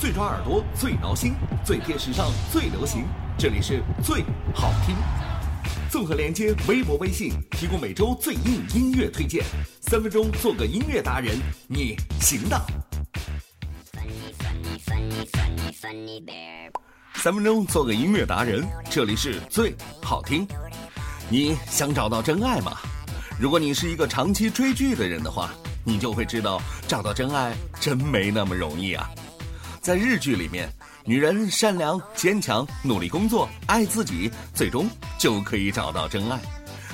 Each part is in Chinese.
最抓耳朵，最挠心，最贴时尚，最流行。这里是最好听。综合连接微博、微信，提供每周最硬音乐推荐。三分钟做个音乐达人，你行的。三分钟做个音乐达人，这里是最好听。你想找到真爱吗？如果你是一个长期追剧的人的话，你就会知道找到真爱真没那么容易啊。在日剧里面，女人善良、坚强、努力工作、爱自己，最终就可以找到真爱。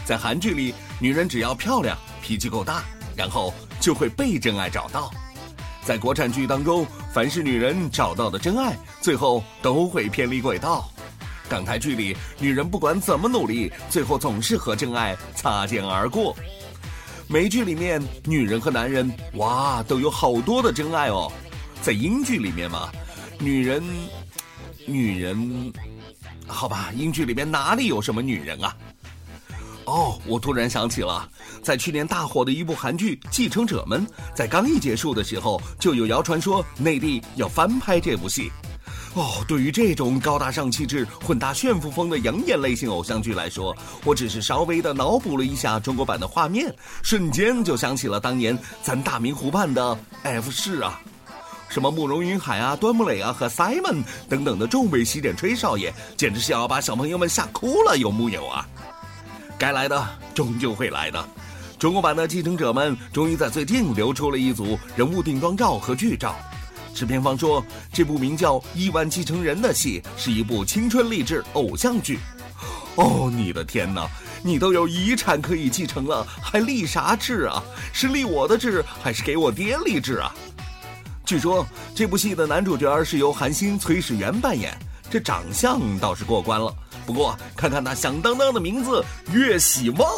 在韩剧里，女人只要漂亮、脾气够大，然后就会被真爱找到。在国产剧当中，凡是女人找到的真爱，最后都会偏离轨道。港台剧里，女人不管怎么努力，最后总是和真爱擦肩而过。美剧里面，女人和男人哇都有好多的真爱哦。在英剧里面嘛，女人，女人，好吧，英剧里面哪里有什么女人啊？哦，我突然想起了，在去年大火的一部韩剧《继承者们》，在刚一结束的时候，就有谣传说内地要翻拍这部戏。哦，对于这种高大上气质、混搭炫富风的养眼类型偶像剧来说，我只是稍微的脑补了一下中国版的画面，瞬间就想起了当年咱大明湖畔的 F 市啊。什么慕容云海啊、端木磊啊和 Simon 等等的众位洗剪吹少爷，简直是要把小朋友们吓哭了，有木有啊？该来的终究会来的。中国版的继承者们终于在最近流出了一组人物定妆照和剧照。制片方说，这部名叫《亿万继承人》的戏是一部青春励志偶像剧。哦，你的天哪！你都有遗产可以继承了，还立啥志啊？是立我的志，还是给我爹立志啊？据说这部戏的男主角是由韩星崔始源扮演，这长相倒是过关了。不过看看那响当当的名字“岳喜旺”，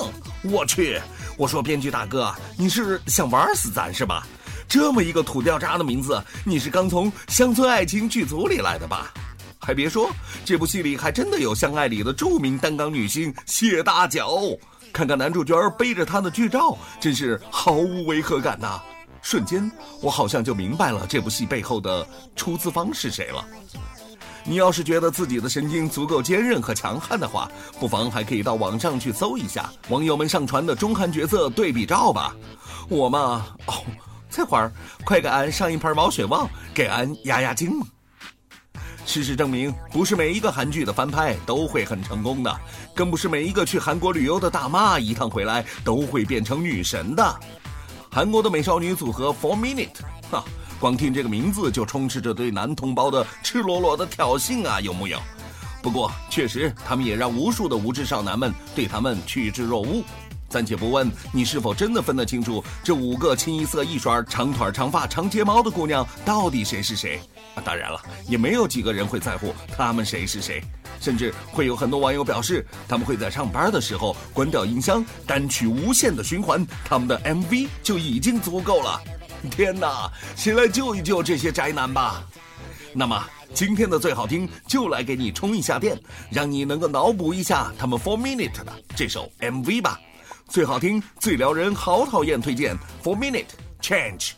我去！我说编剧大哥，你是想玩死咱是吧？这么一个土掉渣的名字，你是刚从《乡村爱情》剧组里来的吧？还别说，这部戏里还真的有《相爱》里的著名担纲女星谢大脚。看看男主角背着她的剧照，真是毫无违和感呐。瞬间，我好像就明白了这部戏背后的出资方是谁了。你要是觉得自己的神经足够坚韧和强悍的话，不妨还可以到网上去搜一下网友们上传的中韩角色对比照吧。我嘛，哦，这会儿快给俺上一盘毛血旺，给俺压压惊嘛。事实证明，不是每一个韩剧的翻拍都会很成功的，更不是每一个去韩国旅游的大妈一趟回来都会变成女神的。韩国的美少女组合 Four Minute，哈，光听这个名字就充斥着对男同胞的赤裸裸的挑衅啊，有木有？不过确实，他们也让无数的无知少男们对他们趋之若鹜。暂且不问你是否真的分得清楚这五个清一色一耍长腿长发长睫毛的姑娘到底谁是谁，啊，当然了，也没有几个人会在乎他们谁是谁。甚至会有很多网友表示，他们会在上班的时候关掉音箱，单曲无限的循环他们的 MV 就已经足够了。天哪，谁来救一救这些宅男吧？那么今天的最好听就来给你充一下电，让你能够脑补一下他们 Four Minute 的这首 MV 吧。最好听、最撩人、好讨厌，推荐 Four Minute Change。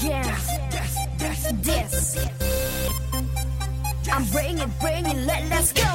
Yeah, this. I'm bringing, bringing, let, let's go.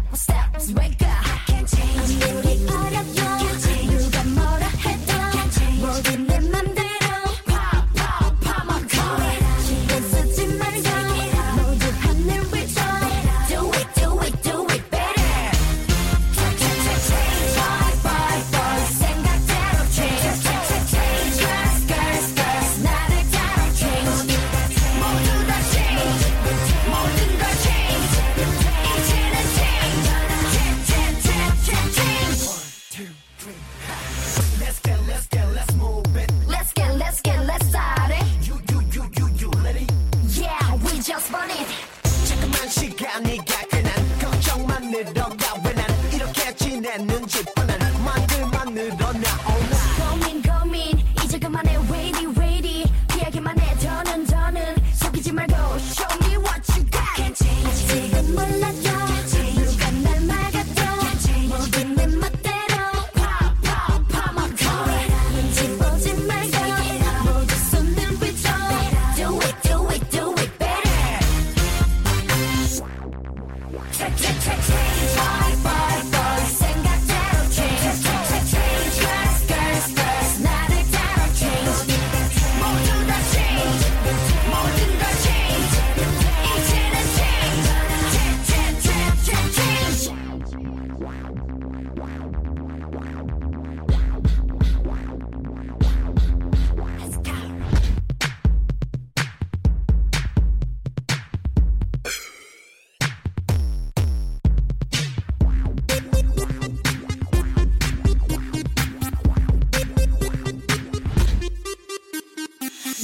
니가 괜한 걱정만 늘어가 왜 난 이렇게 지내는지 뻔한 말들만 늘어나. Oh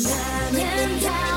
나는 다